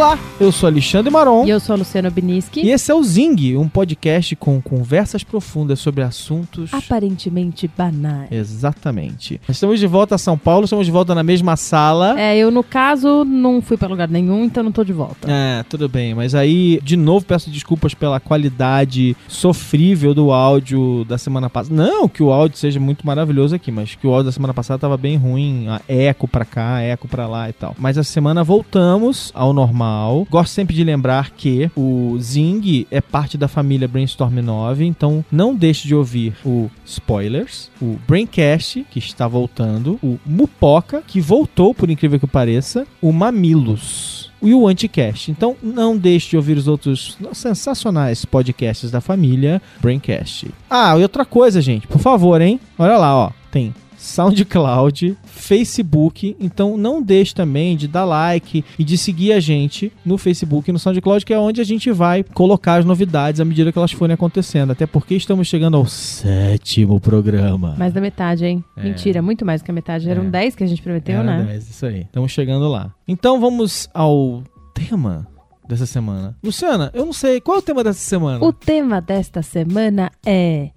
了。Eu sou Alexandre Maron. E eu sou a Luciana Biniski. E esse é o Zing, um podcast com conversas profundas sobre assuntos aparentemente banais. Exatamente. Estamos de volta a São Paulo, estamos de volta na mesma sala. É, eu no caso não fui para lugar nenhum, então não tô de volta. É, tudo bem, mas aí de novo peço desculpas pela qualidade sofrível do áudio da semana passada. Não que o áudio seja muito maravilhoso aqui, mas que o áudio da semana passada tava bem ruim, eco para cá, eco para lá e tal. Mas essa semana voltamos ao normal. Gosto sempre de lembrar que o Zing é parte da família Brainstorm 9, então não deixe de ouvir o Spoilers, o Braincast, que está voltando, o Mupoca, que voltou, por incrível que pareça, o Mamilos e o Anticast. Então não deixe de ouvir os outros sensacionais podcasts da família Braincast. Ah, e outra coisa, gente, por favor, hein? Olha lá, ó. Tem SoundCloud, Facebook. Então não deixe também de dar like e de seguir a gente no Facebook e no SoundCloud, que é onde a gente vai colocar as novidades à medida que elas forem acontecendo. Até porque estamos chegando ao sétimo programa. Mais da metade, hein? É. Mentira, muito mais que a metade. Eram é. 10 que a gente prometeu, Era né? 10, isso aí. Estamos chegando lá. Então vamos ao tema dessa semana. Luciana, eu não sei, qual é o tema dessa semana? O tema desta semana é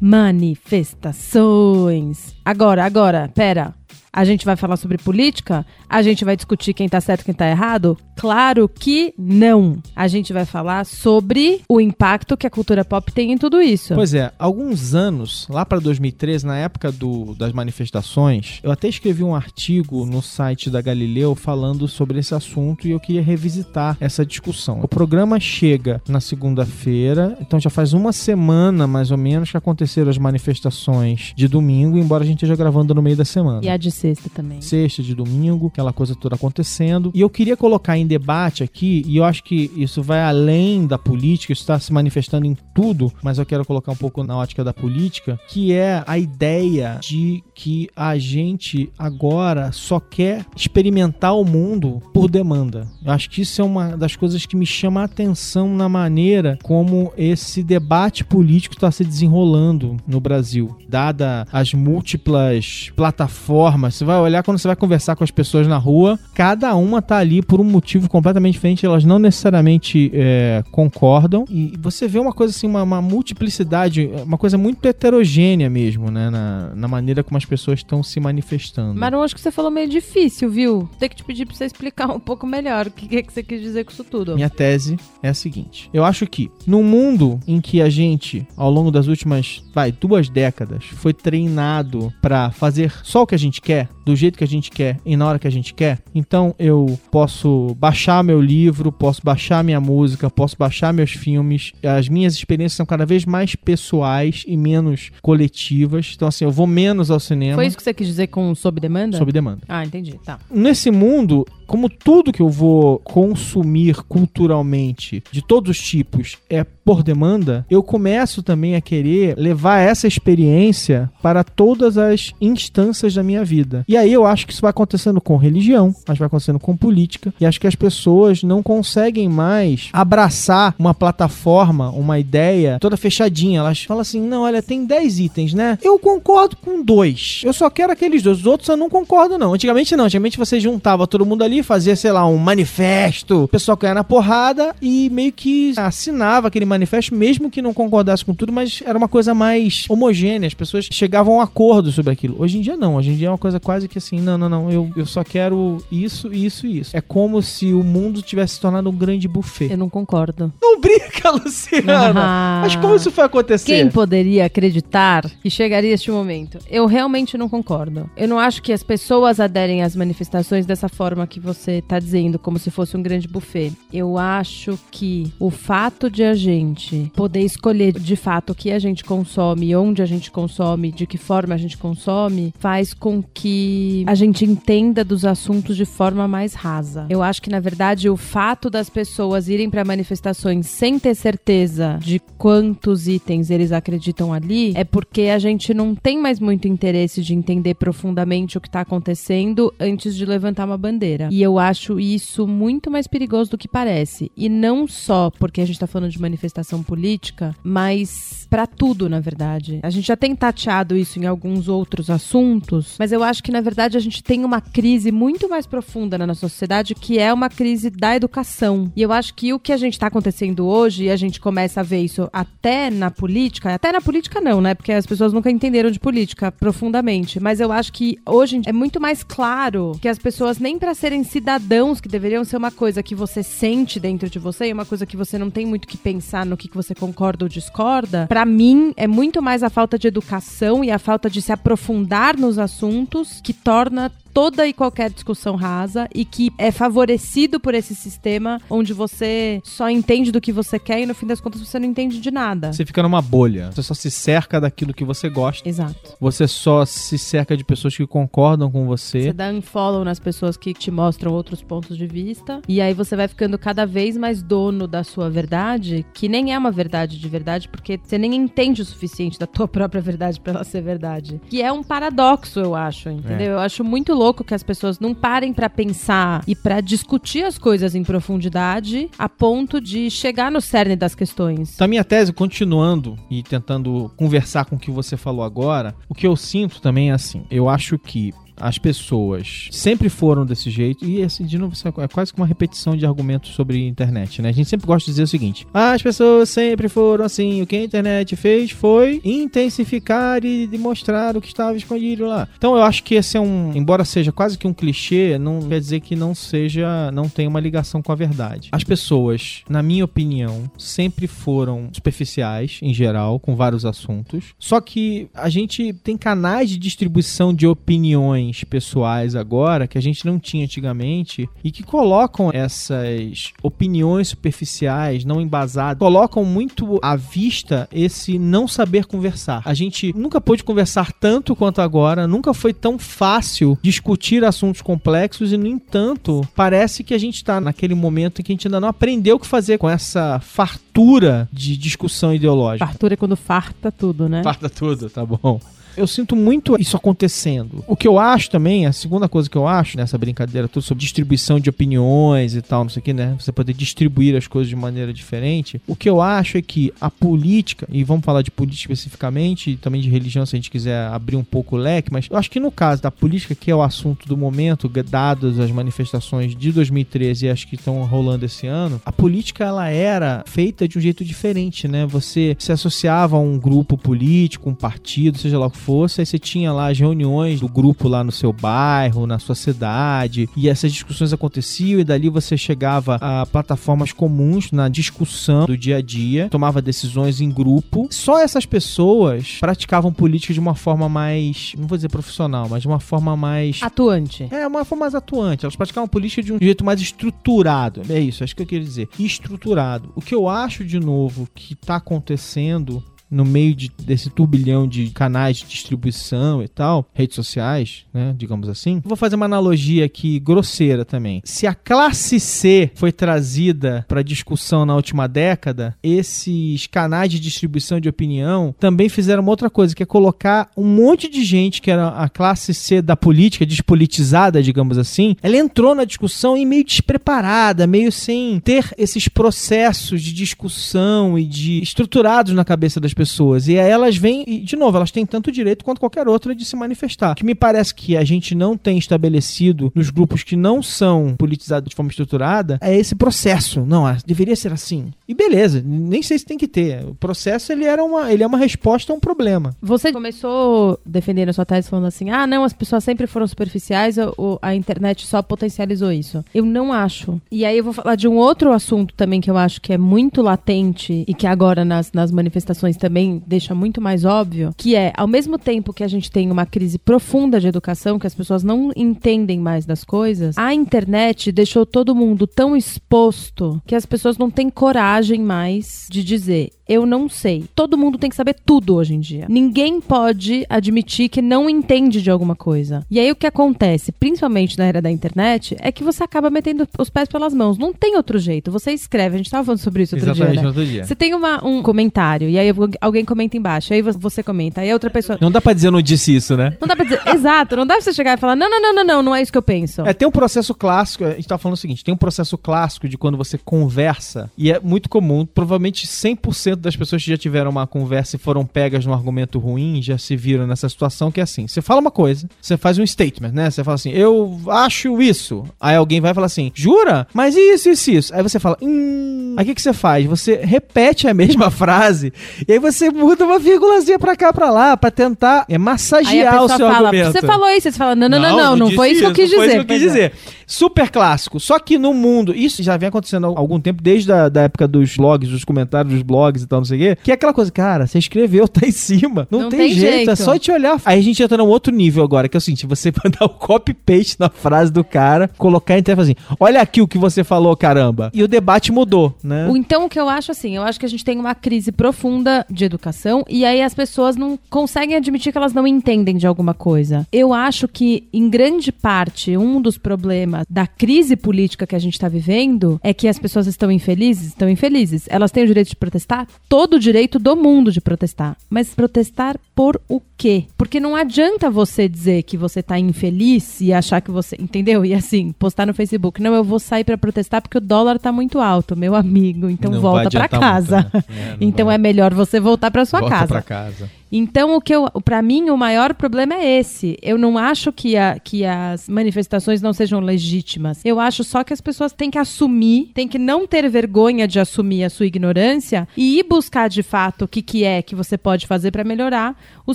manifestações. Agora, agora, pera. A gente vai falar sobre política? A gente vai discutir quem tá certo e quem tá errado? Claro que não. A gente vai falar sobre o impacto que a cultura pop tem em tudo isso. Pois é, alguns anos, lá para 2013, na época do, das manifestações, eu até escrevi um artigo no site da Galileu falando sobre esse assunto e eu queria revisitar essa discussão. O programa chega na segunda-feira, então já faz uma semana mais ou menos que aconteceram as manifestações de domingo, embora a gente esteja gravando no meio da semana. E a de sexta também. Sexta, de domingo, aquela coisa toda acontecendo. E eu queria colocar em debate aqui, e eu acho que isso vai além da política, isso está se manifestando em tudo, mas eu quero colocar um pouco na ótica da política, que é a ideia de que a gente agora só quer experimentar o mundo por demanda. Eu acho que isso é uma das coisas que me chama a atenção na maneira como esse debate político está se desenrolando no Brasil, dada as múltiplas plataformas você vai olhar quando você vai conversar com as pessoas na rua, cada uma tá ali por um motivo completamente diferente, elas não necessariamente é, concordam. E você vê uma coisa assim, uma, uma, multiplicidade, uma coisa muito heterogênea mesmo, né? Na, na maneira como as pessoas estão se manifestando. Mas eu acho que você falou meio difícil, viu? Tem que te pedir pra você explicar um pouco melhor o que é que você quis dizer com isso tudo. Minha tese é a seguinte: eu acho que no mundo em que a gente, ao longo das últimas, vai, duas décadas, foi treinado para fazer só o que a gente quer, do jeito que a gente quer e na hora que a gente quer, então eu posso baixar meu livro, posso baixar minha música, posso baixar meus filmes. As minhas experiências são cada vez mais pessoais e menos coletivas. Então, assim, eu vou menos ao cinema. Foi isso que você quis dizer com sob demanda? Sob demanda. Ah, entendi. Tá. Nesse mundo, como tudo que eu vou consumir culturalmente, de todos os tipos, é por demanda, eu começo também a querer levar essa experiência para todas as instâncias da minha vida. E aí eu acho que isso vai acontecendo com religião, mas vai acontecendo com política, e acho que as pessoas não conseguem mais abraçar uma plataforma, uma ideia toda fechadinha. Elas falam assim: não, olha, tem 10 itens, né? Eu concordo com dois. Eu só quero aqueles dois. Os outros eu não concordo, não. Antigamente não. Antigamente você juntava todo mundo ali fazia, sei lá, um manifesto, o pessoal caía na porrada e meio que assinava aquele manifesto, mesmo que não concordasse com tudo, mas era uma coisa mais homogênea, as pessoas chegavam a um acordo sobre aquilo. Hoje em dia não, hoje em dia é uma coisa quase que assim, não, não, não, eu, eu só quero isso, isso e isso. É como se o mundo tivesse se tornado um grande buffet. Eu não concordo. Não brinca, Luciana! Ah, mas como isso foi acontecer? Quem poderia acreditar que chegaria este momento? Eu realmente não concordo. Eu não acho que as pessoas aderem às manifestações dessa forma que você está dizendo, como se fosse um grande buffet. Eu acho que o fato de a gente poder escolher de fato o que a gente consome, onde a gente consome, de que forma a gente consome, faz com que a gente entenda dos assuntos de forma mais rasa. Eu acho que, na verdade, o fato das pessoas irem para manifestações sem ter certeza de quantos itens eles acreditam ali é porque a gente não tem mais muito interesse de entender profundamente o que está acontecendo antes de levantar uma bandeira. E E eu acho isso muito mais perigoso do que parece. E não só porque a gente tá falando de manifestação política, mas para tudo, na verdade. A gente já tem tateado isso em alguns outros assuntos, mas eu acho que na verdade a gente tem uma crise muito mais profunda na nossa sociedade, que é uma crise da educação. E eu acho que o que a gente tá acontecendo hoje, e a gente começa a ver isso até na política, até na política não, né? Porque as pessoas nunca entenderam de política profundamente, mas eu acho que hoje é muito mais claro que as pessoas nem para serem cidadãos, que deveriam ser uma coisa que você sente dentro de você e uma coisa que você não tem muito que pensar no que você concorda ou discorda, para mim é muito mais a falta de educação e a falta de se aprofundar nos assuntos que torna toda e qualquer discussão rasa e que é favorecido por esse sistema onde você só entende do que você quer e no fim das contas você não entende de nada. Você fica numa bolha. Você só se cerca daquilo que você gosta. Exato. Você só se cerca de pessoas que concordam com você. Você dá unfollow nas pessoas que te mostram outros pontos de vista e aí você vai ficando cada vez mais dono da sua verdade, que nem é uma verdade de verdade, porque você nem entende o suficiente da tua própria verdade para ela ser verdade. Que é um paradoxo, eu acho, entendeu? É. Eu acho muito louco que as pessoas não parem para pensar e para discutir as coisas em profundidade a ponto de chegar no cerne das questões. Então, a minha tese, continuando e tentando conversar com o que você falou agora, o que eu sinto também é assim: eu acho que as pessoas sempre foram desse jeito, e assim, de novo, é quase que uma repetição de argumentos sobre internet, né? A gente sempre gosta de dizer o seguinte: as pessoas sempre foram assim, o que a internet fez foi intensificar e mostrar o que estava escondido lá. Então eu acho que esse é um, embora seja quase que um clichê, não quer dizer que não seja, não tem uma ligação com a verdade. As pessoas, na minha opinião, sempre foram superficiais em geral, com vários assuntos. Só que a gente tem canais de distribuição de opiniões pessoais agora que a gente não tinha antigamente e que colocam essas opiniões superficiais, não embasadas, colocam muito à vista esse não saber conversar. A gente nunca pôde conversar tanto quanto agora, nunca foi tão fácil discutir assuntos complexos e, no entanto, parece que a gente está naquele momento em que a gente ainda não aprendeu o que fazer com essa fartura de discussão ideológica. Fartura é quando farta tudo, né? Farta tudo, tá bom. Eu sinto muito isso acontecendo. O que eu acho também, a segunda coisa que eu acho nessa brincadeira toda sobre distribuição de opiniões e tal, não sei o que, né? Você poder distribuir as coisas de maneira diferente. O que eu acho é que a política, e vamos falar de política especificamente, e também de religião se a gente quiser abrir um pouco o leque, mas eu acho que no caso da política, que é o assunto do momento, dadas as manifestações de 2013 e as que estão rolando esse ano, a política ela era feita de um jeito diferente, né? Você se associava a um grupo político, um partido, seja lá o que fosse, aí você tinha lá as reuniões do grupo lá no seu bairro, na sua cidade, e essas discussões aconteciam e dali você chegava a plataformas comuns na discussão do dia a dia, tomava decisões em grupo. Só essas pessoas praticavam política de uma forma mais, não vou dizer profissional, mas de uma forma mais atuante. É, uma forma mais atuante. Elas praticavam política de um jeito mais estruturado. É isso, acho que eu queria dizer. Estruturado. O que eu acho de novo que está acontecendo no meio de, desse turbilhão de canais de distribuição e tal, redes sociais, né, digamos assim. Vou fazer uma analogia aqui grosseira também. Se a classe C foi trazida para discussão na última década, esses canais de distribuição de opinião também fizeram uma outra coisa, que é colocar um monte de gente que era a classe C da política, despolitizada, digamos assim, ela entrou na discussão e meio despreparada, meio sem ter esses processos de discussão e de estruturados na cabeça das pessoas pessoas. E aí elas vêm, e de novo, elas têm tanto direito quanto qualquer outra de se manifestar. Que me parece que a gente não tem estabelecido nos grupos que não são politizados de forma estruturada é esse processo. Não, ah, deveria ser assim. E beleza, nem sei se tem que ter. O processo ele era uma, ele é uma resposta a um problema. Você começou defendendo a sua tese falando assim: ah, não, as pessoas sempre foram superficiais, ou a internet só potencializou isso. Eu não acho. E aí eu vou falar de um outro assunto também que eu acho que é muito latente e que agora nas, nas manifestações também também deixa muito mais óbvio, que é, ao mesmo tempo que a gente tem uma crise profunda de educação, que as pessoas não entendem mais das coisas, a internet deixou todo mundo tão exposto que as pessoas não têm coragem mais de dizer eu não sei. Todo mundo tem que saber tudo hoje em dia. Ninguém pode admitir que não entende de alguma coisa. E aí o que acontece, principalmente na era da internet, é que você acaba metendo os pés pelas mãos. Não tem outro jeito. Você escreve, a gente tava falando sobre isso outro Exatamente, dia. Né? outro dia. Você tem uma- um comentário, e aí alguém comenta embaixo, aí você comenta, aí a outra pessoa. Não dá pra dizer eu não disse isso, né? Não dá pra dizer. Exato, não dá pra você chegar e falar: não, não, não, não, não, não é isso que eu penso. É, tem um processo clássico, a gente tá falando o seguinte, tem um processo clássico de quando você conversa, e é muito comum, provavelmente 100% das pessoas que já tiveram uma conversa e foram pegas num argumento ruim, já se viram nessa situação que é assim, você fala uma coisa, você faz um statement, né? Você fala assim, eu acho isso. Aí alguém vai falar assim, jura? Mas isso, isso, isso. Aí você fala, hum... Aí o que, que você faz? Você repete a mesma frase, e aí você muda uma vírgulazinha pra cá, pra lá, pra tentar é, massagear o seu fala: argumento. você falou isso, você fala: não, não, não, não, não, foi isso que eu quis não Foi dizer. isso que eu quis é. dizer. Super clássico. Só que no mundo, isso já vem acontecendo há algum tempo, desde a da época dos blogs, dos comentários dos blogs e tal, não sei o quê, que é aquela coisa, cara, você escreveu, tá em cima. Não, Não tem, tem jeito, jeito. é só te olhar. Aí a gente entra num outro nível agora, que é o seguinte, você mandar o copy-paste na frase do cara, colocar em tela e falar assim, olha aqui o que você falou, caramba. E o debate mudou, né? Então, o que eu acho assim, eu acho que a gente tem uma crise profunda de educação e aí as pessoas não conseguem admitir que elas não entendem de alguma coisa. Eu acho que, em grande parte, um dos problemas da crise política que a gente está vivendo é que as pessoas estão infelizes, estão infelizes. Elas têm o direito de protestar? Todo o direito do mundo de protestar. Mas protestar por o quê? Porque não adianta você dizer que você tá infeliz e achar que você. Entendeu? E assim, postar no Facebook. Não, eu vou sair pra protestar porque o dólar tá muito alto, meu amigo. Então Não volta pra adiantar casa. muito, né? É, então vai. é melhor você voltar pra sua Volta casa. pra casa. Então, o que para mim, o maior problema é esse. Eu não acho que, a- que as manifestações não sejam legítimas. Eu acho só que as pessoas têm que assumir, têm que não ter vergonha de assumir a sua ignorância e ir buscar de fato o que, que é que você pode fazer para melhorar o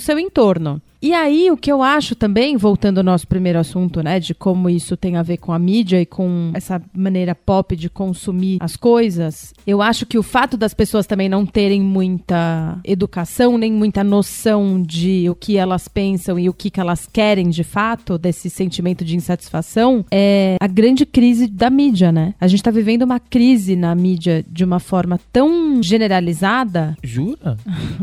seu entorno. E aí, o que eu acho também, voltando ao nosso primeiro assunto, né, de como isso tem a ver com a mídia e com essa maneira pop de consumir as coisas, eu acho que o fato das pessoas também não terem muita educação, nem muita noção de o que elas pensam e o que, que elas querem de fato, desse sentimento de insatisfação, é a grande crise da mídia, né? A gente tá vivendo uma crise na mídia de uma forma tão generalizada Jura?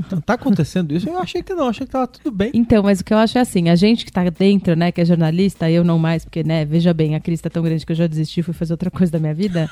Tá- tá acontecendo isso? Eu achei que não, achei que tava tudo bem. Então, mas o que eu acho é assim, a gente que tá dentro, né, que é jornalista, eu não mais, porque, né, veja bem, a crise tá tão grande que eu já desisti fui fazer outra coisa da minha vida.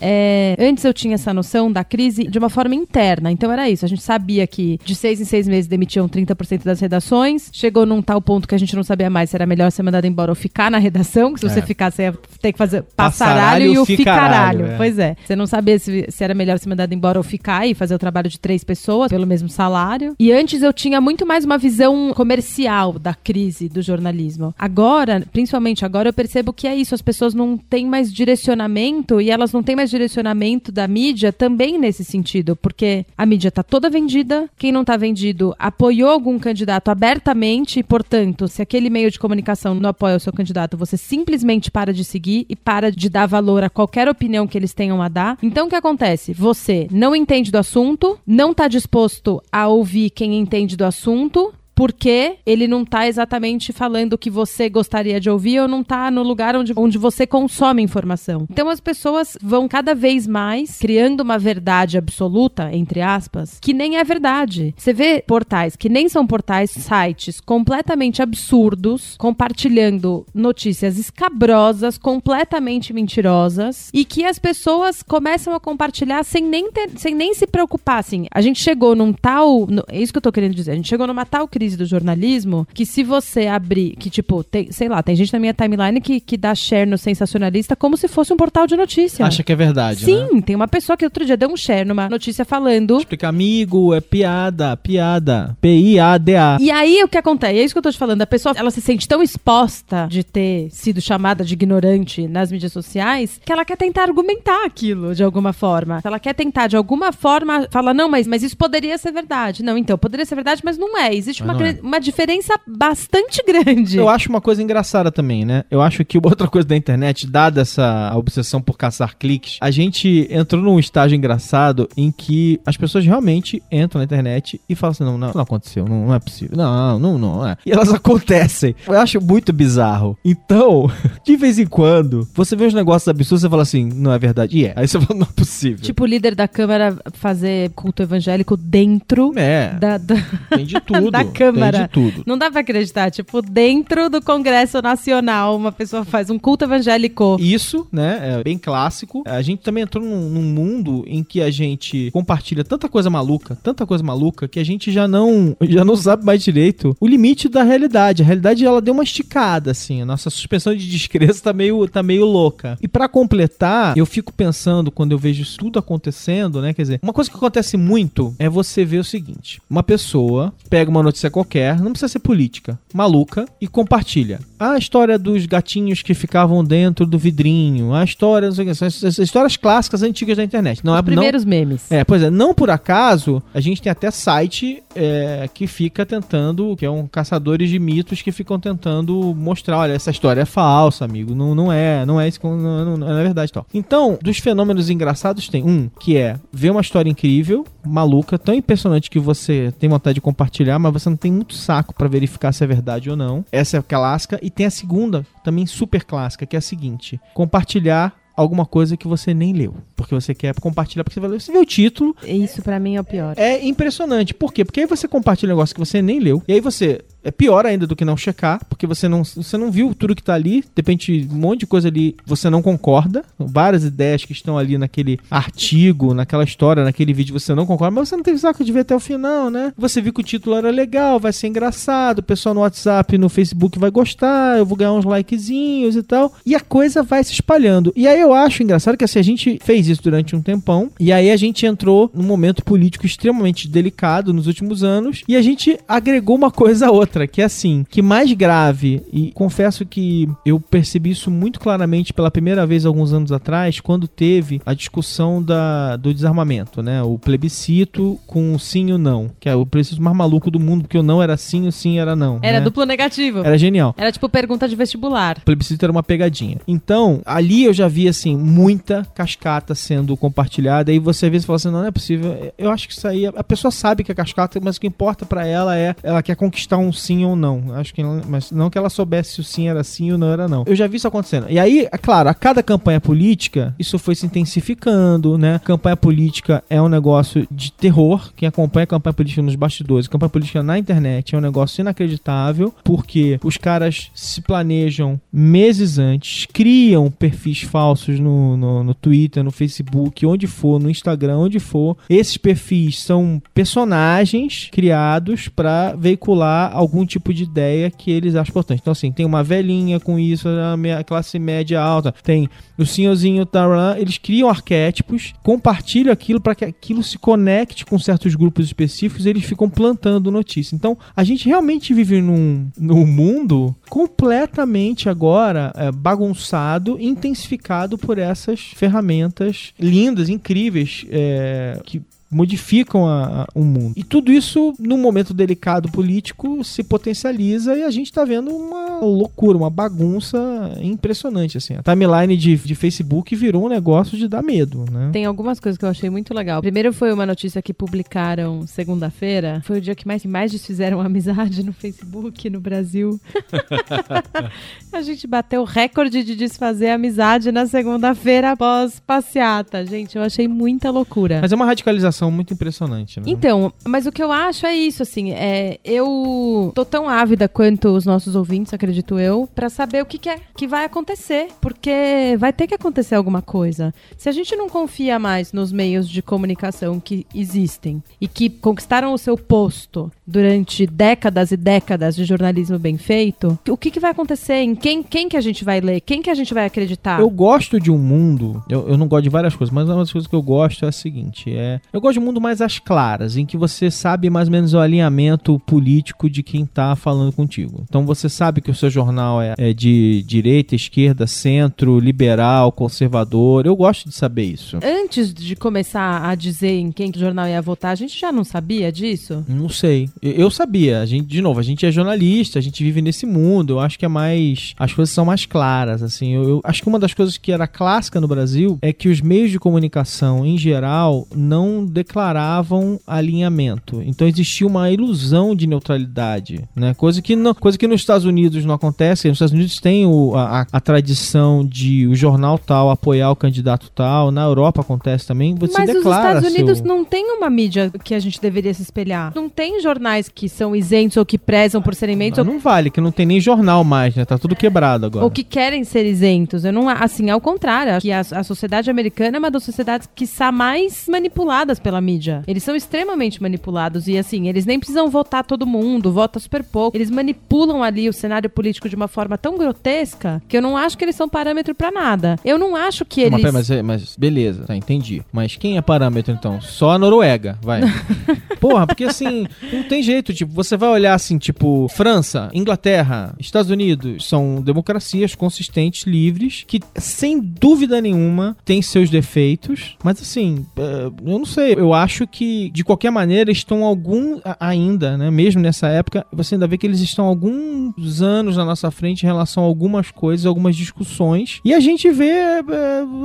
É, antes eu tinha essa noção da crise de uma forma interna, então era isso, a gente sabia que de seis em seis meses demitiam 30% das redações, chegou num tal ponto que a gente não sabia mais se era melhor ser mandado embora ou ficar na redação, que se você É. ficar, você ia ter que fazer Passaralho passaralho e e o ficaralho, ficaralho. é. Pois é, você não sabia se, se era melhor ser mandado embora ou ficar e fazer o trabalho de três pessoas pelo mesmo salário. E antes eu tinha muito mais uma visão comercial da crise do jornalismo. Agora, principalmente agora, eu percebo que é isso. As pessoas não têm mais direcionamento e elas não têm mais direcionamento da mídia também nesse sentido, porque a mídia tá toda vendida. Quem não tá vendido apoiou algum candidato abertamente e, portanto, se aquele meio de comunicação não apoia o seu candidato, você simplesmente para de seguir e para de dar valor a qualquer opinião que eles tenham a dar. Então, o que acontece? Você não entende do assunto, não tá disposto a ouvir quem entende do assunto, porque ele não tá exatamente falando o que você gostaria de ouvir ou não tá no lugar onde, onde você consome informação. Então as pessoas vão cada vez mais criando uma verdade absoluta, entre aspas, que nem é verdade. Você vê portais que nem são portais, sites completamente absurdos, compartilhando notícias escabrosas, completamente mentirosas, e que as pessoas começam a compartilhar sem nem, ter- sem nem se preocupar. Assim, a gente chegou num tal. no- é isso que eu tô querendo dizer. A gente chegou numa tal crise do jornalismo que se você abrir. Que, tipo, tem, sei lá, tem gente na minha timeline que, que dá share no sensacionalista como se fosse um portal de notícia. Acha que é verdade, né? Sim, tem uma pessoa que outro dia deu um share numa notícia falando. Explica, amigo, é piada, piada. P-I-A-D-A. E aí o que acontece? É isso que eu tô te falando. A pessoa ela se sente tão exposta de ter sido chamada de ignorante nas mídias sociais que ela quer tentar argumentar aquilo de alguma forma. Ela quer tentar de alguma forma falar, não, mas, mas isso poderia ser verdade. Não, então, poderia ser verdade, mas não é. Existe Mas uma é. uma diferença bastante grande. Eu acho uma coisa engraçada também, né? Eu acho que outra coisa da internet, dada essa obsessão por caçar cliques, a gente entrou num estágio engraçado em que as pessoas realmente entram na internet e falam assim: não, não, não aconteceu, não, não é possível. Não, não, não é. E elas acontecem. Eu acho muito bizarro. Então, de vez em quando, você vê uns negócios absurdos e fala assim: não é verdade. E é. Aí você fala: não é possível. Tipo, o líder da Câmara fazer culto evangélico dentro é. da, da, Tem de tudo. da Câmara. Tem de tudo. Não dá pra acreditar. Tipo, dentro do Congresso Nacional, uma pessoa faz um culto evangélico. Isso, né? É bem clássico. A gente também entrou num, num mundo em que a gente compartilha tanta coisa maluca, tanta coisa maluca, que a gente já não, já não sabe mais direito o limite da realidade. A realidade, ela deu uma esticada, assim. A nossa suspensão de descrença tá meio, tá meio louca. E para completar, eu fico pensando, quando eu vejo isso tudo acontecendo, né? Quer dizer, uma coisa que acontece muito é você ver o seguinte: uma pessoa pega uma notícia qualquer, não precisa ser política, maluca, e compartilha. A história dos gatinhos que ficavam dentro do vidrinho, a história, não sei o que, essas histórias clássicas antigas da internet. Não Os é, primeiros memes. não, é, pois é, não por acaso, a gente tem até site é, que fica tentando, que é um caçadores de mitos que ficam tentando mostrar, olha, essa história é falsa, amigo, não, não é, não é isso, não, não, não é verdade tal. Então, dos fenômenos engraçados tem um, que é ver uma história incrível, maluca, tão impressionante que você tem vontade de compartilhar, mas você não tem muito saco pra verificar se é verdade ou não. Essa é a clássica. E tem a segunda, também super clássica, que é a seguinte: compartilhar alguma coisa que você nem leu. Porque você quer compartilhar, porque você vai ler, você vê o título, Isso pra mim é o pior. é impressionante. Por quê? Porque aí você compartilha um negócio que você nem leu. E aí você. É pior ainda do que não checar, porque você não, você não viu tudo que tá ali. De repente, um monte de coisa ali você não concorda. Várias ideias que estão ali naquele artigo, naquela história, naquele vídeo, você não concorda, mas você não teve saco de ver até o final, né? Você viu que o título era legal, vai ser engraçado, o pessoal no WhatsApp, no Facebook vai gostar, eu vou ganhar uns likezinhos e tal. E a coisa vai se espalhando. E aí eu acho engraçado que assim, a gente fez isso durante um tempão, e aí a gente entrou num momento político extremamente delicado nos últimos anos, e a gente agregou uma coisa a outra, que é assim, que mais grave, e confesso que eu percebi isso muito claramente pela primeira vez alguns anos atrás, quando teve a discussão da, do desarmamento, né? O plebiscito com o sim e o não, que é o plebiscito mais maluco do mundo, porque o não era sim e o sim era não. Era né? duplo negativo. Era... Era genial. tipo pergunta de vestibular. O plebiscito era uma pegadinha. Então, ali eu já vi, assim, muita cascata sendo compartilhada. E você às vezes fala assim: não, não é possível. Eu acho que isso aí. A pessoa sabe que é cascata, mas o que importa pra ela é ela quer conquistar um sim ou não. Acho que não, mas não que ela soubesse se o sim era sim ou não era não. Eu já vi isso acontecendo. E aí, é claro, a cada campanha política, isso foi se intensificando, né? Campanha política é um negócio de terror. Quem acompanha a campanha política nos bastidores, campanha política na internet é um negócio inacreditável, porque os caras se planejam meses antes, criam perfis falsos no, no, no Twitter, no Facebook, onde for, no Instagram, onde for. Esses perfis são personagens criados pra veicular algum tipo de ideia que eles acham importante. Então, assim, tem uma velhinha com isso, a classe média alta, tem o senhorzinho, tá, eles criam arquétipos, compartilham aquilo para que aquilo se conecte com certos grupos específicos e eles ficam plantando notícia. Então, a gente realmente vive num, num mundo completamente agora é, bagunçado, intensificado por essas ferramentas lindas, incríveis, é, que modificam a- a- o mundo. E tudo isso, num momento delicado político, se potencializa e a gente tá vendo uma loucura, uma bagunça impressionante, assim. A timeline de, de Facebook virou um negócio de dar medo, né? Tem algumas coisas que eu achei muito legal. Primeiro foi uma notícia que publicaram segunda-feira. Foi o dia que mais, que mais desfizeram amizade no Facebook no Brasil. a gente bateu o recorde de desfazer amizade na segunda-feira após passeata. Gente, eu achei muita loucura. Mas é uma radicalização muito impressionante, né? Então, mas o que eu acho é isso, assim, é, eu tô tão ávida quanto os nossos ouvintes, acredito eu, pra saber o que, que é que vai acontecer, porque vai ter que acontecer alguma coisa. Se a gente não confia mais nos meios de comunicação que existem e que conquistaram o seu posto durante décadas e décadas de jornalismo bem feito, o que, que vai acontecer? Em quem, quem que a gente vai ler? Quem que a gente vai acreditar? Eu gosto de um mundo, eu, eu não gosto de várias coisas, mas uma das coisas que eu gosto é a seguinte, é, eu gosto de um mundo mais às claras, em que você sabe mais ou menos o alinhamento político de quem tá falando contigo. Então você sabe que o seu jornal é, é de direita, esquerda, centro, liberal, conservador. Eu gosto de saber isso. Antes de começar a dizer em quem que o jornal ia votar, a gente já não sabia disso? Não sei. Eu, sabia, a gente, de novo, a gente é jornalista, a gente vive nesse mundo, eu acho que é mais. As coisas são mais claras, assim. Eu, eu acho que uma das coisas que era clássica no Brasil é que os meios de comunicação, em geral, não declaravam alinhamento. Então existia uma ilusão de neutralidade, né? Coisa que, não, coisa que nos Estados Unidos não acontece. Nos Estados Unidos tem o, a, a tradição de o jornal tal apoiar o candidato tal. Na Europa acontece também. Você Mas os declara Estados Unidos seu... não tem uma mídia que a gente deveria se espelhar. Não tem jornais que são isentos ou que prezam por serem isentos Não, não vale, que não tem nem jornal mais, né? Tá tudo quebrado agora. ou que querem ser isentos. Eu não, assim, ao contrário, acho que a, a sociedade americana é uma das sociedades que está mais manipuladas pela mídia. Eles são extremamente manipulados e assim, eles nem precisam votar todo mundo, vota super pouco. Eles manipulam ali o cenário político de uma forma tão grotesca que eu não acho que eles são parâmetro pra nada. Eu não acho que Mas, eles mas, é- mas beleza, tá, entendi. Mas quem é parâmetro então? Só a Noruega, vai. Porra, porque assim, não tem jeito, tipo, você vai olhar assim, tipo, França, Inglaterra, Estados Unidos, são democracias consistentes, livres, que sem dúvida nenhuma têm seus defeitos, mas assim, é, eu não sei, eu acho que de qualquer maneira estão algum ainda, né, mesmo nessa época, você ainda vê que eles estão alguns anos na nossa frente em relação a algumas coisas, algumas discussões, e a gente vê é,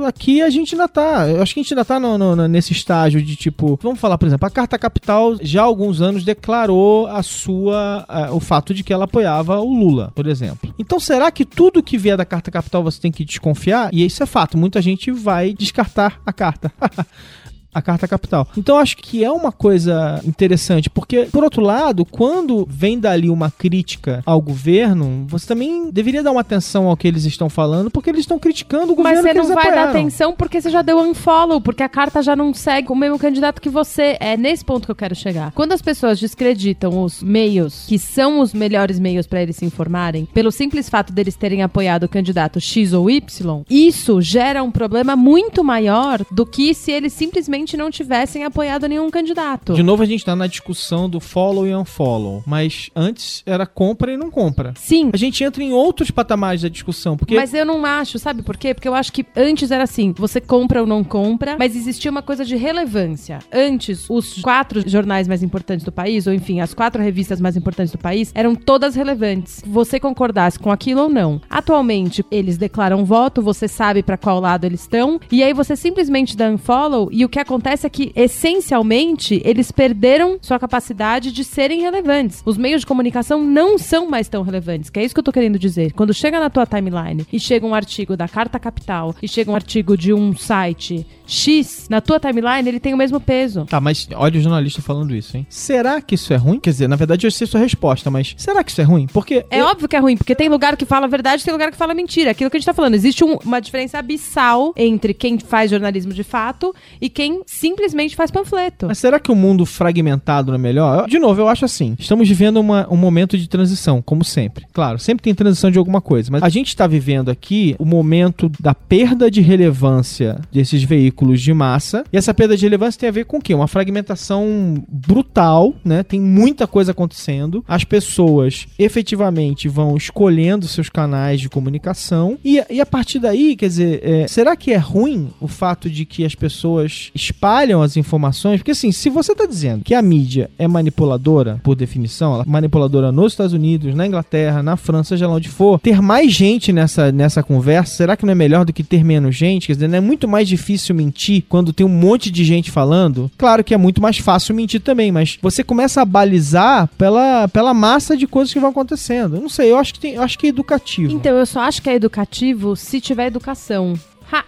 aqui a gente ainda tá, eu acho que a gente ainda tá no- no- nesse estágio de tipo, vamos falar, por exemplo, a Carta Capital já há alguns anos declarou a sua, o fato de que ela apoiava o Lula, por exemplo. Então será que tudo que vier da Carta Capital você tem que desconfiar? E isso é fato, muita gente vai descartar a carta. a carta capital. Então acho que é uma coisa interessante, porque por outro lado, quando vem dali uma crítica ao governo, você também deveria dar uma atenção ao que eles estão falando, porque eles estão criticando o Mas governo você que não vai dar apoiaram. atenção porque você já deu unfollow, porque a carta já não segue o mesmo candidato que você. É nesse ponto que eu quero chegar. Quando as pessoas descreditam os meios, que são os melhores meios pra eles se informarem, pelo simples fato deles terem apoiado o candidato X ou Y, isso gera um problema muito maior do que se eles simplesmente não tivessem apoiado nenhum candidato. De novo a gente tá na discussão do follow e unfollow, mas antes era compra e não compra. Sim, A gente entra em outros patamares da discussão, porque Mas eu não acho, sabe por quê? Porque eu acho que antes era assim, você compra ou não compra, mas existia uma coisa de relevância. Antes, os quatro jornais mais importantes do país, ou enfim, as quatro revistas mais importantes do país, eram todas relevantes. Você concordasse com aquilo ou não. Atualmente, eles declaram voto, você sabe pra qual lado eles estão, e aí você simplesmente dá unfollow, e o que acontece é que, essencialmente, eles perderam sua capacidade de serem relevantes. Os meios de comunicação não são mais tão relevantes, que é isso que eu tô querendo dizer. Quando chega na tua timeline e chega um artigo da Carta Capital e chega um artigo de um site X, na tua timeline ele tem o mesmo peso. Tá, mas olha o jornalista falando isso, hein? Será que isso é ruim? Quer dizer, na verdade eu sei sua resposta, mas será que isso é ruim? Porque É óbvio que é ruim, porque tem lugar que fala a verdade e tem lugar que fala mentira. Aquilo que a gente tá falando. Existe um- uma diferença abissal entre quem faz jornalismo de fato e quem simplesmente faz panfleto. Mas será que o mundo fragmentado não é melhor? De novo, eu acho assim. Estamos vivendo uma- um momento de transição, como sempre. Claro, sempre tem transição de alguma coisa. Mas a gente está vivendo aqui o momento da perda de relevância desses veículos de massa. E essa perda de relevância tem a ver com o quê? Uma fragmentação brutal, né? Tem muita coisa acontecendo. As pessoas efetivamente vão escolhendo seus canais de comunicação. E, e a partir daí, quer dizer, é, será que é ruim o fato de que as pessoas espalham as informações? Porque assim, se você está dizendo que a mídia é manipuladora, por definição, ela é manipuladora nos Estados Unidos, na Inglaterra, na França, seja lá onde for, ter mais gente nessa, nessa conversa, será que não é melhor do que ter menos gente? Quer dizer, não é muito mais difícil mentir quando tem um monte de gente falando? Claro que é muito mais fácil mentir também, mas você começa a balizar pela, pela massa de coisas que vão acontecendo. Não sei, eu acho que, tem, eu acho que é educativo. Então, eu só acho que é educativo se tiver educação. Ha!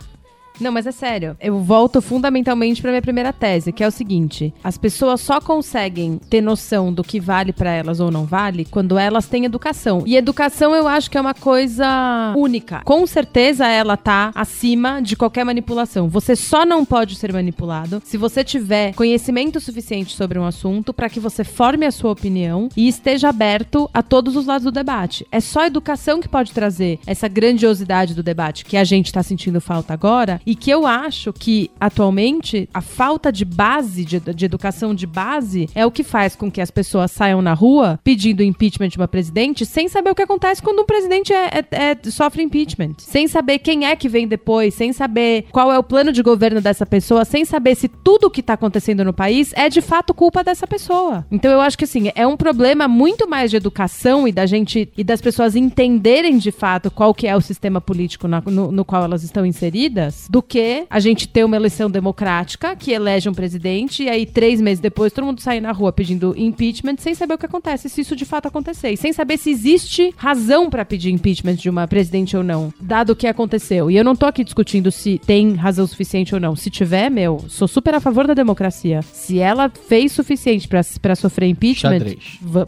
Não, mas é sério. Eu volto fundamentalmente pra minha primeira tese, que é o seguinte: as pessoas só conseguem ter noção do que vale pra elas ou não vale quando elas têm educação. E educação eu acho que é uma coisa única. Com certeza ela tá acima de qualquer manipulação. Você só não pode ser manipulado se você tiver conhecimento suficiente sobre um assunto pra que você forme a sua opinião e esteja aberto a todos os lados do debate. É só educação que pode trazer essa grandiosidade do debate que a gente tá sentindo falta agora E que eu acho que, atualmente, a falta de base, de, de educação de base, é o que faz com que as pessoas saiam na rua pedindo impeachment de uma presidente sem saber o que acontece quando um presidente é, é, é, sofre impeachment. Sem saber quem é que vem depois, sem saber qual é o plano de governo dessa pessoa, sem saber se tudo o que tá acontecendo no país é de fato culpa dessa pessoa. Então eu acho que assim, é um problema muito mais de educação e da gente e das pessoas entenderem de fato qual que é o sistema político na, no, no qual elas estão inseridas, do que a gente ter uma eleição democrática que elege um presidente e aí três meses depois todo mundo sair na rua pedindo impeachment sem saber o que acontece, se isso de fato acontecer, e sem saber se existe razão para pedir impeachment de uma presidente ou não, dado o que aconteceu. E eu não tô aqui discutindo se tem razão suficiente ou não. Se tiver, meu, sou super a favor da democracia. Se ela fez suficiente para sofrer impeachment,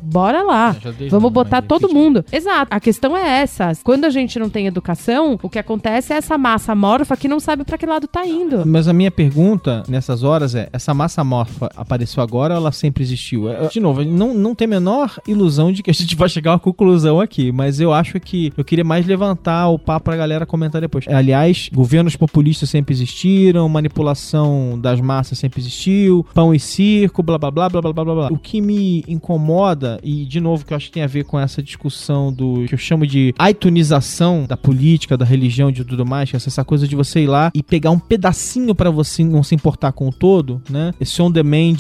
bora lá. É, Vamos botar todo mundo. Exato. A questão é essa. Quando a gente não tem educação, o que acontece é essa massa morfa que não sabe para que lado tá indo. Mas a minha pergunta nessas horas é: essa massa morfa apareceu agora ou ela sempre existiu? É, de novo, não, não tem a menor ilusão de que a gente vai chegar a uma conclusão aqui, mas eu acho que eu queria mais levantar o papo pra galera comentar depois. Aliás, governos populistas sempre existiram, manipulação das massas sempre existiu, pão e circo, blá blá blá blá blá blá blá. O que me incomoda, e de novo que eu acho que tem a ver com essa discussão do que eu chamo de aitunização da política, da religião, de tudo mais, é essa coisa de você ir lá e pegar um pedacinho para você não se importar com o todo, né? Esse on demand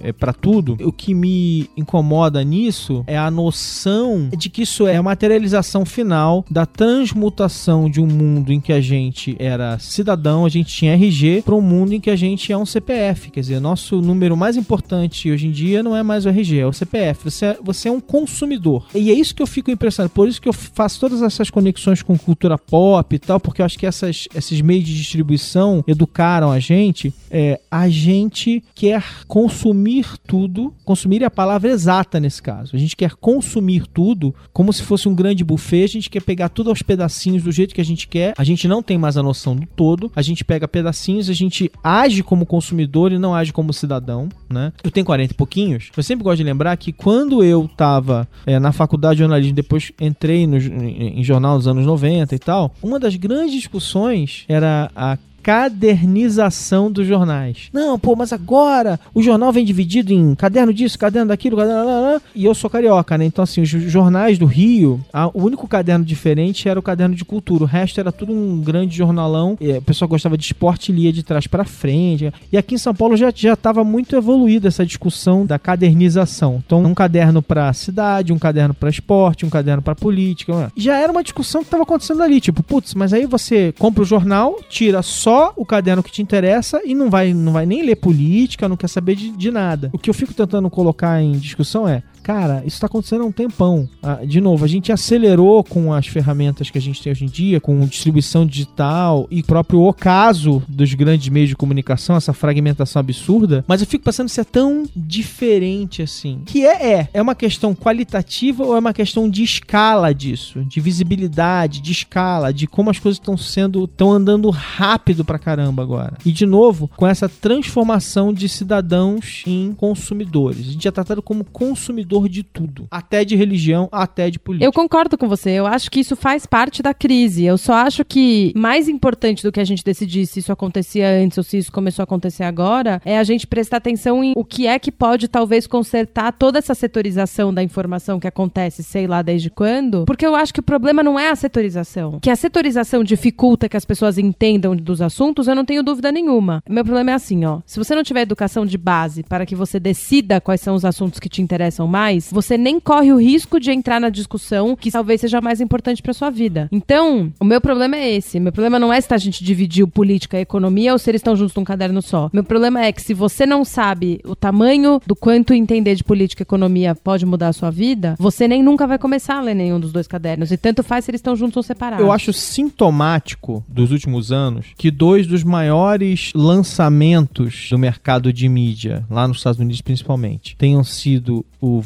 é para tudo. O que me incomoda nisso é a noção de que isso é a materialização final da transmutação de um mundo em que a gente era cidadão, a gente tinha RG, para um mundo em que a gente é um CPF. Quer dizer, nosso número mais importante hoje em dia não é mais o RG, é o CPF. Você é, você é um consumidor. E é isso que eu fico impressionado. Por isso que eu faço todas essas conexões com cultura pop e tal, porque eu acho que essas, esses meios de distribuição educaram a gente. É, a gente quer consumir tudo, consumir é a palavra exata nesse caso. A gente quer consumir tudo como se fosse um grande buffet, a gente quer pegar tudo aos pedacinhos do jeito que a gente quer. A gente não tem mais a noção do todo. A gente pega pedacinhos, a gente age como consumidor e não age como cidadão, né? Eu tenho 40 e pouquinhos. Eu sempre gosto de lembrar que quando eu tava é, na faculdade de jornalismo, depois entrei no, em, em jornal nos anos 90 e tal, uma das grandes discussões era a cadernização dos jornais. Não, pô, mas agora o jornal vem dividido em caderno disso, caderno daquilo, caderno... Lá, lá. E eu sou carioca, né? Então, assim, os jornais do Rio, a, o único caderno diferente era o caderno de cultura. O resto era tudo um grande jornalão. E, o pessoal gostava de esporte e lia de trás para frente. E aqui em São Paulo já estava muito evoluída essa discussão da cadernização. Então, um caderno para cidade, um caderno para esporte, um caderno para política. Já era uma discussão que estava acontecendo ali. Tipo, putz, mas aí você compra o jornal, tira só o caderno que te interessa e não vai, não vai nem ler política, não quer saber de, de nada. O que eu fico tentando colocar em discussão é Cara, isso está acontecendo há um tempão. Ah, de novo, a gente acelerou com as ferramentas que a gente tem hoje em dia, com distribuição digital e próprio ocaso dos grandes meios de comunicação, essa fragmentação absurda. Mas eu fico pensando se é tão diferente assim. Que é, é. É uma questão qualitativa ou é uma questão de escala disso? De visibilidade, de escala, de como as coisas estão sendo, estão andando rápido pra caramba agora. E de novo, com essa transformação de cidadãos em consumidores. A gente é tratado como consumidor de tudo, até de religião, até de política. Eu concordo com você. Eu acho que isso faz parte da crise. Eu só acho que mais importante do que a gente decidir se isso acontecia antes ou se isso começou a acontecer agora é a gente prestar atenção em o que é que pode talvez consertar toda essa setorização da informação que acontece, sei lá desde quando. Porque eu acho que o problema não é a setorização. Que a setorização dificulta que as pessoas entendam dos assuntos, eu não tenho dúvida nenhuma. Meu problema é assim, ó. Se você não tiver educação de base para que você decida quais são os assuntos que te interessam mais, mais, você nem corre o risco de entrar na discussão que talvez seja mais importante para sua vida. Então, o meu problema é esse. Meu problema não é se a gente dividiu política e economia ou se eles estão juntos num caderno só. Meu problema é que se você não sabe o tamanho do quanto entender de política e economia pode mudar a sua vida, você nem nunca vai começar a ler nenhum dos dois cadernos. E tanto faz se eles estão juntos ou separados. Eu acho sintomático dos últimos anos que dois dos maiores lançamentos do mercado de mídia, lá nos Estados Unidos principalmente, tenham sido o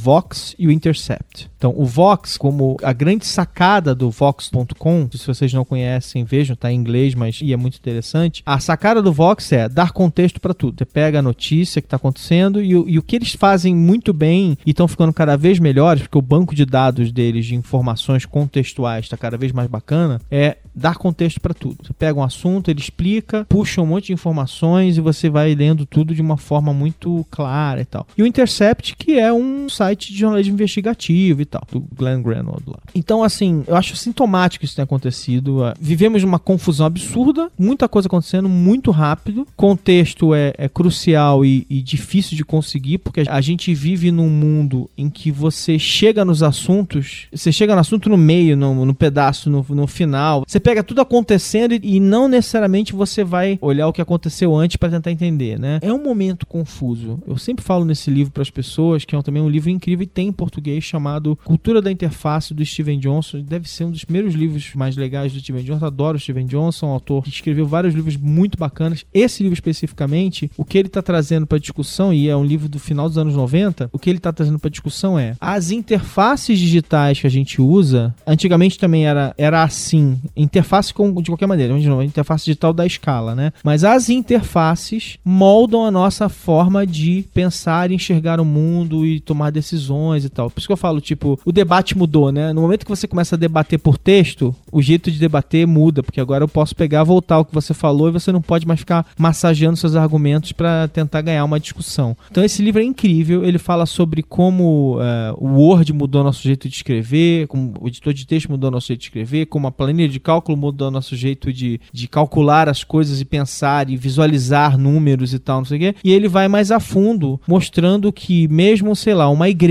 e o Intercept. Então, o Vox, como a grande sacada do Vox.com, se vocês não conhecem, vejam, tá em inglês, mas e é muito interessante. A sacada do Vox é dar contexto para tudo. Você pega a notícia que está acontecendo e, e, o que eles fazem muito bem e estão ficando cada vez melhores, porque o banco de dados deles de informações contextuais está cada vez mais bacana, é dar contexto para tudo. Você pega um assunto, ele explica, puxa um monte de informações e você vai lendo tudo de uma forma muito clara e tal. E o Intercept, que é um site de jornalismo investigativo e tal, do Glenn Greenwald lá. Então, assim, eu acho sintomático isso ter acontecido. É, vivemos uma confusão absurda, muita coisa acontecendo muito rápido. Contexto é, é crucial e, e difícil de conseguir, porque a gente vive num mundo em que você chega nos assuntos, você chega no assunto no meio, no, no pedaço, no, no final. Você pega tudo acontecendo e, e não necessariamente você vai olhar o que aconteceu antes para tentar entender, né? É um momento confuso. Eu sempre falo nesse livro para as pessoas que é também um livro incrível e tem em português chamado Cultura da Interface do Steven Johnson. Deve ser um dos primeiros livros mais legais do Steven Johnson. Adoro o Steven Johnson, um autor que escreveu vários livros muito bacanas. Esse livro especificamente, o que ele está trazendo para discussão e é um livro do final dos anos 90, o que ele está trazendo para discussão é as interfaces digitais que a gente usa. Antigamente também era, era assim, interface com, de qualquer maneira, de novo, interface digital da escala, né? Mas as interfaces moldam a nossa forma de pensar enxergar o mundo e tomar decisões e tal. Por isso que eu falo, tipo, o debate mudou, né? No momento que você começa a debater por texto, o jeito de debater muda, porque agora eu posso pegar, voltar o que você falou e você não pode mais ficar massageando seus argumentos para tentar ganhar uma discussão. Então esse livro é incrível, ele fala sobre como uh, o Word mudou nosso jeito de escrever, como o editor de texto mudou nosso jeito de escrever, como a planilha de cálculo mudou nosso jeito de, de calcular as coisas e pensar e visualizar números e tal, não sei o quê. E ele vai mais a fundo, mostrando que mesmo, sei lá, uma igreja,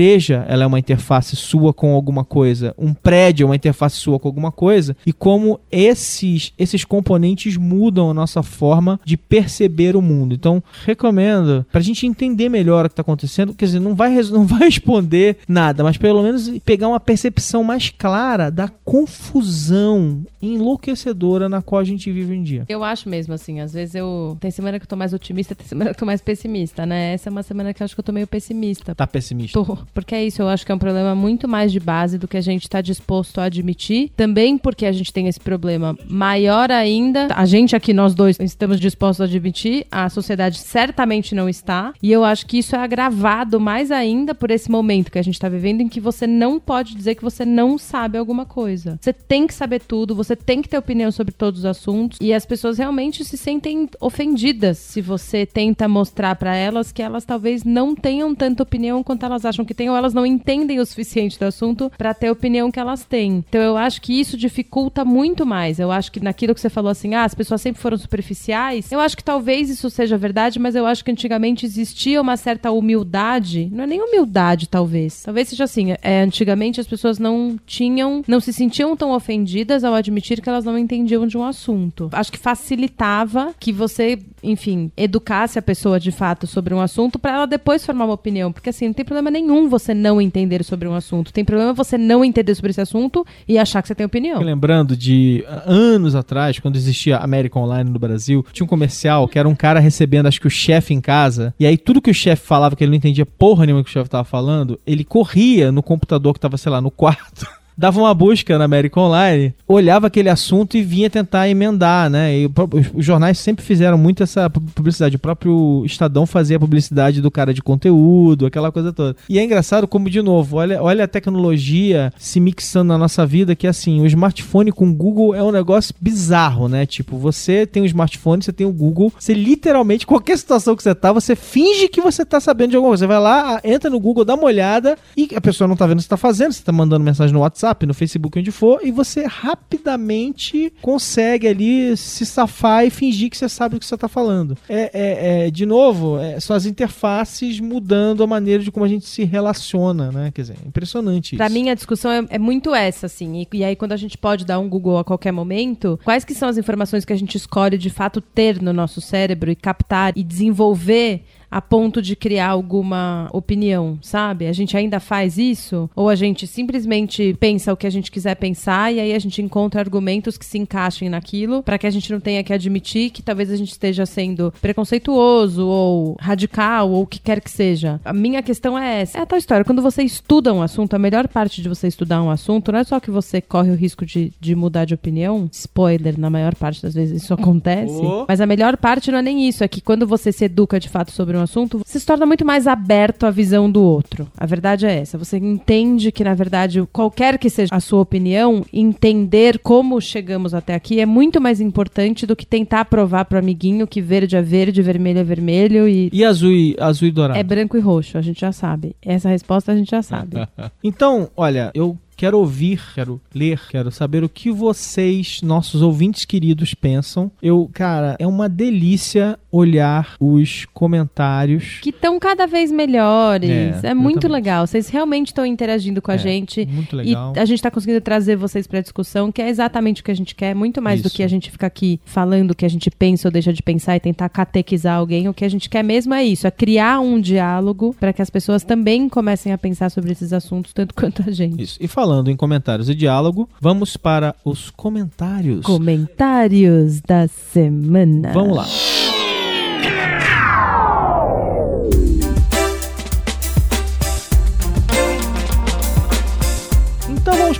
ela é uma interface sua com alguma coisa, um prédio é uma interface sua com alguma coisa, e como esses, esses componentes mudam a nossa forma de perceber o mundo. Então, recomendo, pra gente entender melhor o que está acontecendo, quer dizer, não vai, não vai responder nada, mas pelo menos pegar uma percepção mais clara da confusão enlouquecedora na qual a gente vive em dia. Eu acho mesmo, assim, às vezes eu. Tem semana que eu tô mais otimista, tem semana que eu tô mais pessimista, né? Essa é uma semana que eu acho que eu tô meio pessimista. Tá pessimista? Tô, porque é isso, eu acho que é um problema muito mais de base do que a gente tá disposto a admitir. Também porque a gente tem esse problema maior ainda. A gente aqui, nós dois, estamos dispostos a admitir, a sociedade certamente não está. E eu acho que isso é agravado mais ainda por esse momento que a gente tá vivendo em que você não pode dizer que você não sabe alguma coisa. Você tem que saber tudo, você tem que ter opinião sobre todos os assuntos. E as pessoas realmente se sentem ofendidas se você tenta mostrar para elas que elas talvez não tenham tanta opinião quanto elas acham que têm, ou elas não entendem o suficiente do assunto para ter a opinião que elas têm. Então eu acho que isso dificulta muito mais. Eu acho que naquilo que você falou assim, ah, as pessoas sempre foram superficiais. Eu acho que talvez isso seja verdade, mas eu acho que antigamente existia uma certa humildade. Não é nem humildade, talvez. Talvez seja assim. É, antigamente as pessoas não tinham, não se sentiam tão ofendidas ao admitir que elas não entendiam de um assunto. Acho que facilitava que você, enfim, educasse a pessoa de fato sobre um assunto para ela depois formar uma opinião. Porque assim, não tem problema nenhum você não entender sobre um assunto. Tem problema você não entender sobre esse assunto e achar que você tem opinião. Lembrando de anos atrás, quando existia América Online no Brasil, tinha um comercial que era um cara recebendo, acho que o chefe em casa, e aí tudo que o chefe falava que ele não entendia porra nenhuma que o chefe tava falando, ele corria no computador que tava, sei lá, no quarto dava uma busca na América Online, olhava aquele assunto e vinha tentar emendar, né? E os jornais sempre fizeram muito essa publicidade. O próprio Estadão fazia publicidade do cara de conteúdo, aquela coisa toda. E é engraçado como, de novo, olha, olha a tecnologia se mixando na nossa vida, que assim, o smartphone com Google é um negócio bizarro, né? Tipo, você tem um smartphone, você tem o Google, você literalmente, qualquer situação que você tá, você finge que você tá sabendo de alguma coisa. Você vai lá, entra no Google, dá uma olhada e a pessoa não tá vendo o que você tá fazendo, você tá mandando mensagem no WhatsApp WhatsApp, no Facebook, onde for, e você rapidamente consegue ali se safar e fingir que você sabe o que você está falando. É, é, é, de novo, é, são as interfaces mudando a maneira de como a gente se relaciona, né? Quer dizer, é impressionante Para mim, a discussão é, é, muito essa, assim. E, e, aí, quando a gente pode dar um Google a qualquer momento, quais que são as informações que a gente escolhe de fato ter no nosso cérebro e captar e desenvolver a ponto de criar alguma opinião, sabe? A gente ainda faz isso? Ou a gente simplesmente pensa o que a gente quiser pensar e aí a gente encontra argumentos que se encaixem naquilo para que a gente não tenha que admitir que talvez a gente esteja sendo preconceituoso ou radical ou o que quer que seja. A minha questão é essa. É a tal história. Quando você estuda um assunto, a melhor parte de você estudar um assunto não é só que você corre o risco de, de mudar de opinião. Spoiler, na maior parte das vezes isso acontece. Oh. Mas a melhor parte não é nem isso. É que quando você se educa de fato sobre um assunto, você se torna muito mais aberto à visão do outro. A verdade é essa. Você entende que, na verdade, qualquer que seja a sua opinião, entender como chegamos até aqui é muito mais importante do que tentar provar pro amiguinho que verde é verde, vermelho é vermelho e. E azul e, azul e dourado? É branco e roxo, a gente já sabe. Essa resposta a gente já sabe. então, olha, eu quero ouvir, quero ler, quero saber o que vocês, nossos ouvintes queridos, pensam. Eu, cara, é uma delícia olhar os comentários. Que estão cada vez melhores. É, É, muito legal. Vocês realmente estão interagindo com a É, gente. Muito legal. E a gente tá conseguindo trazer vocês pra discussão, que é exatamente o que a gente quer, muito mais do Isso. que a gente ficar aqui falando o que a gente pensa ou deixa de pensar e tentar catequizar alguém. O que a gente quer mesmo é isso, é criar um diálogo para que as pessoas também comecem a pensar sobre esses assuntos tanto quanto a gente. Isso. E falando em comentários e diálogo, vamos para os comentários. Comentários da semana. Vamos lá.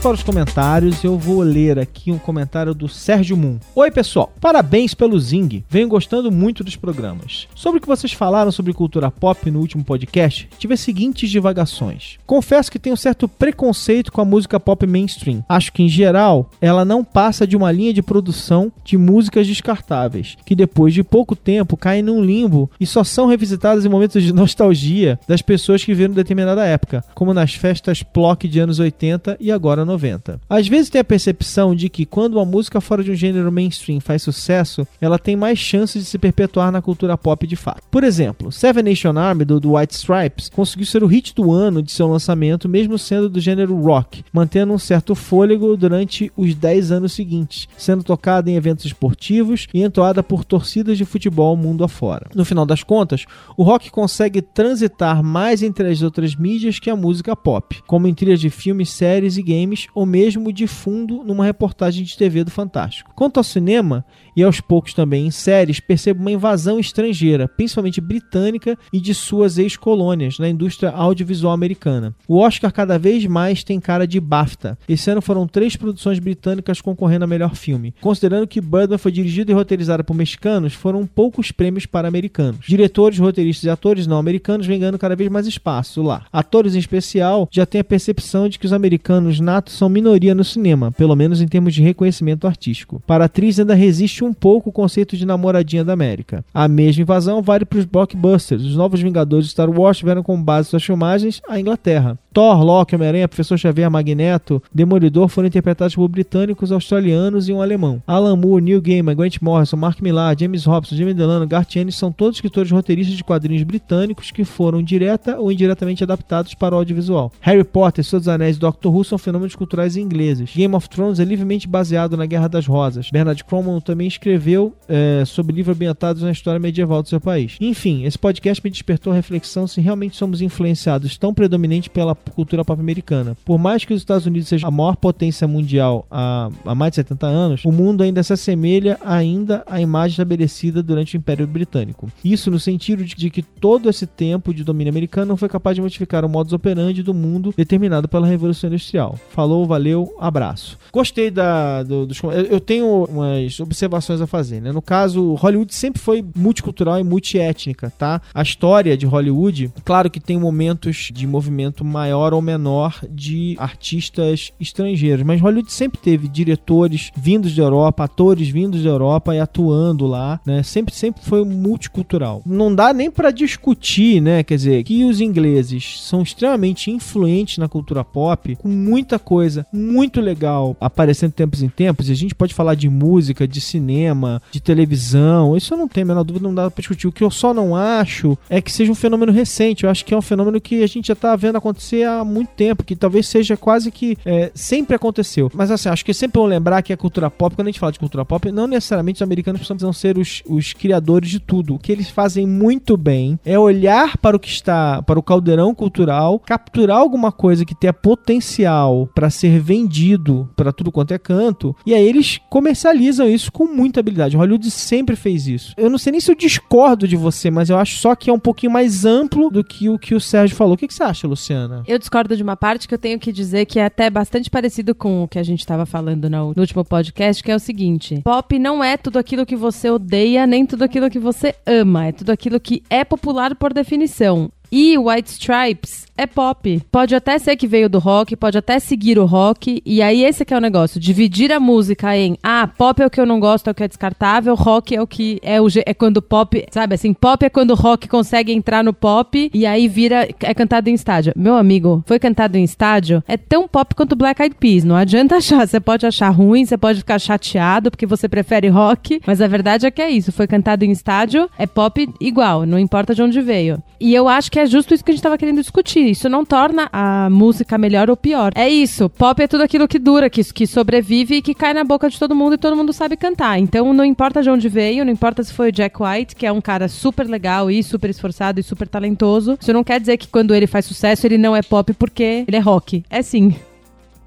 Para os comentários. Eu vou ler aqui um comentário do Sérgio Moon. Oi, pessoal. Parabéns pelo Zing. Venho gostando muito dos programas. Sobre o que vocês falaram sobre cultura pop no último podcast, tive as seguintes divagações. Confesso que tenho certo preconceito com a música pop mainstream. Acho que, em geral, ela não passa de uma linha de produção de músicas descartáveis, que depois de pouco tempo caem num limbo e só são revisitadas em momentos de nostalgia das pessoas que viram determinada época, como nas festas plock de anos 80 e agora 90. Às vezes tem a percepção de que quando uma música fora de um gênero mainstream faz sucesso, ela tem mais chances de se perpetuar na cultura pop de fato. Por exemplo, Seven Nation Army do, do White Stripes conseguiu ser o hit do ano de seu lançamento, mesmo sendo do gênero rock, mantendo um certo fôlego durante os 10 anos seguintes, sendo tocada em eventos esportivos e entoada por torcidas de futebol mundo afora. No final das contas, o rock consegue transitar mais entre as outras mídias que a música pop, como em trilhas de filmes, séries e games, ou mesmo de fundo numa reportagem de TV do Fantástico. Quanto ao cinema, e aos poucos também em séries, percebo uma invasão estrangeira, principalmente britânica e de suas ex-colônias, na indústria audiovisual americana. O Oscar cada vez mais tem cara de BAFTA. Esse ano foram três produções britânicas concorrendo a melhor filme. Considerando que Birdman foi dirigido e roteirizado por mexicanos, foram poucos prêmios para americanos. Diretores, roteiristas e atores não americanos vêm ganhando cada vez mais espaço lá. Atores em especial já têm a percepção de que os americanos natos são minoria no cinema, pelo menos em termos de reconhecimento artístico. Para a atriz ainda resiste um pouco o conceito de namoradinha da América. A mesma invasão vale para os blockbusters. Os novos Vingadores de Star Wars tiveram como base suas filmagens a Inglaterra. Thor, Loki, Homem-Aranha, Professor Xavier, Magneto, Demolidor foram interpretados por britânicos, australianos e um alemão. Alan Moore, Neil Gaiman, Grant Morrison, Mark Millar, James Robson, Jamie Delano, Garth Ennis são todos escritores roteiristas de quadrinhos britânicos que foram direta ou indiretamente adaptados para o audiovisual. Harry Potter, Senhor dos Anéis e Doctor Who são fenômenos culturais ingleses. Game of Thrones é livremente baseado na Guerra das Rosas. Bernard Cromwell também escreveu eh, sobre livros ambientados na história medieval do seu país. Enfim, esse podcast me despertou a reflexão se realmente somos influenciados tão predominante pela cultura pop americana. Por mais que os Estados Unidos seja a maior potência mundial há, há mais de 70 anos, o mundo ainda se assemelha ainda à imagem estabelecida durante o Império Britânico. Isso no sentido de, que todo esse tempo de domínio americano não foi capaz de modificar o modus operandi do mundo determinado pela Revolução Industrial. Falou, valeu, abraço. Gostei da, do- dos. Eu eu tenho umas observações a fazer, né? No caso, Hollywood sempre foi multicultural e multiétnica, tá? A história de Hollywood, claro que tem momentos de movimento maior ou menor de artistas estrangeiros, mas Hollywood sempre teve diretores vindos da Europa, atores vindos da Europa e atuando lá, né? Sempre, sempre foi multicultural. Não dá nem pra discutir, né? Quer dizer, que os ingleses são extremamente influentes na cultura pop, com muita coisa muito legal aparecendo de tempos em tempos, e a gente pode falar de música, de cinema, de televisão, isso eu não tenho a menor dúvida, não dá pra discutir. O que eu só não acho é que seja um fenômeno recente, eu acho que é um fenômeno que a gente já tá vendo acontecer há muito tempo, que talvez seja quase que é, sempre aconteceu. Mas assim, acho que sempre vão lembrar que a cultura pop, quando a gente fala de cultura pop, não necessariamente os americanos precisam ser os, os criadores de tudo. O que eles fazem muito bem é olhar para o que está, para o caldeirão cultural, capturar alguma coisa que tenha potencial para ser vendido para tudo quanto é canto, e aí eles comercializam isso com muita habilidade. Hollywood sempre fez isso. Eu não sei nem se eu discordo de você, mas eu acho só que é um pouquinho mais amplo do que o que o Sérgio falou. O que, que você acha, Luciana? Eu discordo de uma parte que eu tenho que dizer que é até bastante parecido com o que a gente estava falando no, último podcast, que é o seguinte: pop não é tudo aquilo que você odeia, nem tudo aquilo que você ama. É tudo aquilo que é popular por definição. E White Stripes é pop. Pode até ser que veio do rock, pode até seguir o rock. E aí esse que é o negócio, dividir a música em ah, pop é o que eu não gosto, é o que é descartável, rock é o que é o é quando pop, sabe assim, pop é quando o rock consegue entrar no pop e aí vira é cantado em estádio. Meu amigo, foi cantado em estádio, é tão pop quanto Black Eyed Peas, não adianta achar, você pode achar ruim, você pode ficar chateado porque você prefere rock, mas a verdade é que é isso, foi cantado em estádio, é pop igual, não importa de onde veio. E eu acho que é justo isso que a gente estava querendo discutir. Isso não torna a música melhor ou pior. É isso. Pop é tudo aquilo que dura, que, que sobrevive e que cai na boca de todo mundo e todo mundo sabe cantar. Então não importa de onde veio, não importa se foi o Jack White, que é um cara super legal e super esforçado e super talentoso. Isso não quer dizer que quando ele faz sucesso ele não é pop porque ele é rock. É sim.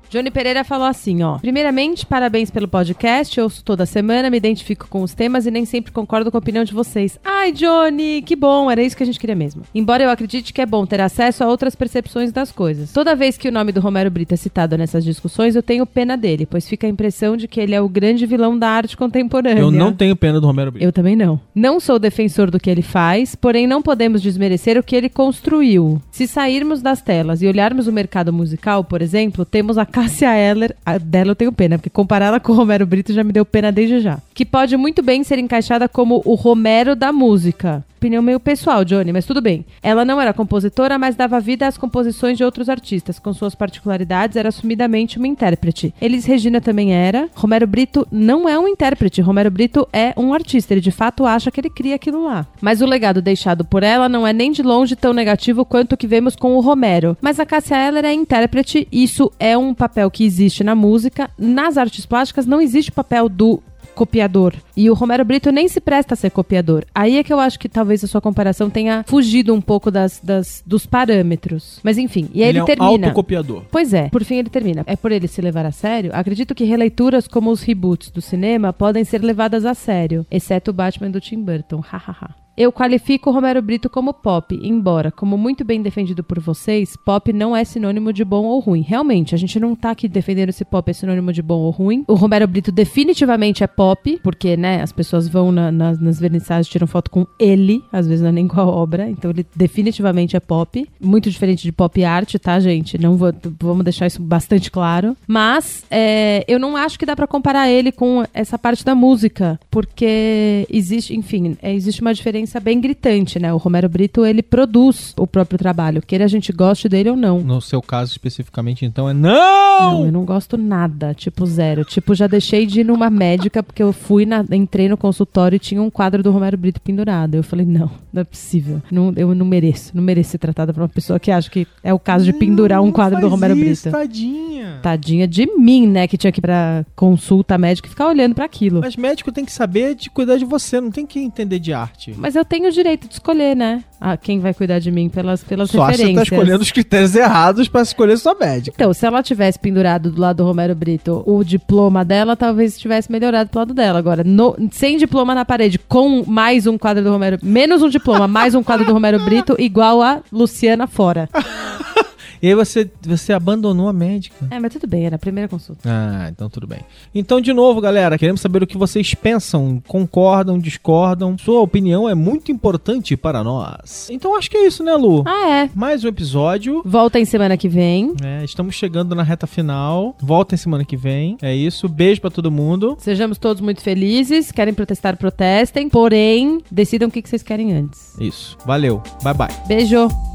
Johnny Pereira falou assim, ó. Primeiramente, parabéns pelo podcast. Eu ouço toda semana, me identifico com os temas e nem sempre concordo com a opinião de vocês. Ai, Johnny, que bom, era isso que a gente queria mesmo. Embora eu acredite que é bom ter acesso a outras percepções das coisas. Toda vez que o nome do Romero Brito é citado nessas discussões, eu tenho pena dele, pois fica a impressão de que ele é o grande vilão da arte contemporânea. Eu não tenho pena do Romero Brito. Eu também não. Não sou defensor do que ele faz, porém não podemos desmerecer o que ele construiu. Se sairmos das telas e olharmos o mercado musical, por exemplo, temos a Cássia Eller, dela eu tenho pena, porque comparar ela com o Romero Brito já me deu pena desde já. Que pode muito bem ser encaixada como o Romero da música. Opinião meio pessoal, Johnny, mas tudo bem. Ela não era compositora, mas dava vida às composições de outros artistas. Com suas particularidades, era assumidamente uma intérprete. Elis Regina também era. Romero Brito não é um intérprete. Romero Brito é um artista. Ele de fato acha que ele cria aquilo lá. Mas o legado deixado por ela não é nem de longe tão negativo quanto o que vemos com o Romero. Mas a Cássia Eller é intérprete. Isso é um papel que existe na música. Nas artes plásticas não existe papel do copiador. E o Romero Brito nem se presta a ser copiador. Aí é que eu acho que talvez a sua comparação tenha fugido um pouco das, das dos parâmetros. Mas enfim, e aí ele, ele é um termina. autocopiador. Pois é, por fim ele termina. É por ele se levar a sério? Acredito que releituras como os reboots do cinema podem ser levadas a sério, exceto o Batman do Tim Burton. Hahaha. Eu qualifico o Romero Brito como pop, embora, como muito bem defendido por vocês, pop não é sinônimo de bom ou ruim. Realmente, a gente não tá aqui defendendo se pop é sinônimo de bom ou ruim. O Romero Brito definitivamente é pop, porque, né, as pessoas vão na, nas, nas vernissagens tiram foto com ele, às vezes não é nem com a obra, então ele definitivamente é pop. Muito diferente de pop art, tá, gente? Não vou, vamos deixar isso bastante claro. Mas, é, eu não acho que dá para comparar ele com essa parte da música, porque existe, enfim, é, existe uma diferença diferença bem gritante, né? O Romero Brito, ele produz o próprio trabalho, quer a gente goste dele ou não. No seu caso especificamente, então, é não! Não, eu não gosto nada, tipo zero. Tipo, já deixei de ir numa médica porque eu fui, na, entrei no consultório e tinha um quadro do Romero Brito pendurado. Eu falei, não, não é possível. Não, eu não mereço, não mereço ser tratada por uma pessoa que acha que é o caso de pendurar um quadro do Romero isso, Brito. Tadinha. Tadinha de mim, né, que tinha que ir pra consulta médica e ficar olhando para aquilo. Mas médico tem que saber de cuidar de você, não tem que entender de arte. Mas eu tenho o direito de escolher, né? A quem vai cuidar de mim pelas, pelas Só acho que você referências. tá escolhendo os critérios errados pra escolher sua médica. Então, se ela tivesse pendurado do lado do Romero Brito o diploma dela, talvez tivesse melhorado pro lado dela. Agora, no- sem diploma na parede, com mais um quadro do Romero... Menos um diploma, mais um quadro do Romero Brito, igual a Luciana fora. E aí você, você abandonou a médica. É, mas tudo bem, era a primeira consulta. Ah, então tudo bem. Então, de novo, galera, queremos saber o que vocês pensam, concordam, discordam. Sua opinião é muito importante para nós. Então acho que é isso, né, Lu? Ah, é. Mais um episódio. Volta em semana que vem. É, estamos chegando na reta final. Voltem semana que vem. É isso. Beijo pra todo mundo. Sejamos todos muito felizes. Querem protestar, protestem. Porém, decidam o que que vocês querem antes. Isso. Valeu. Bye bye. Beijo.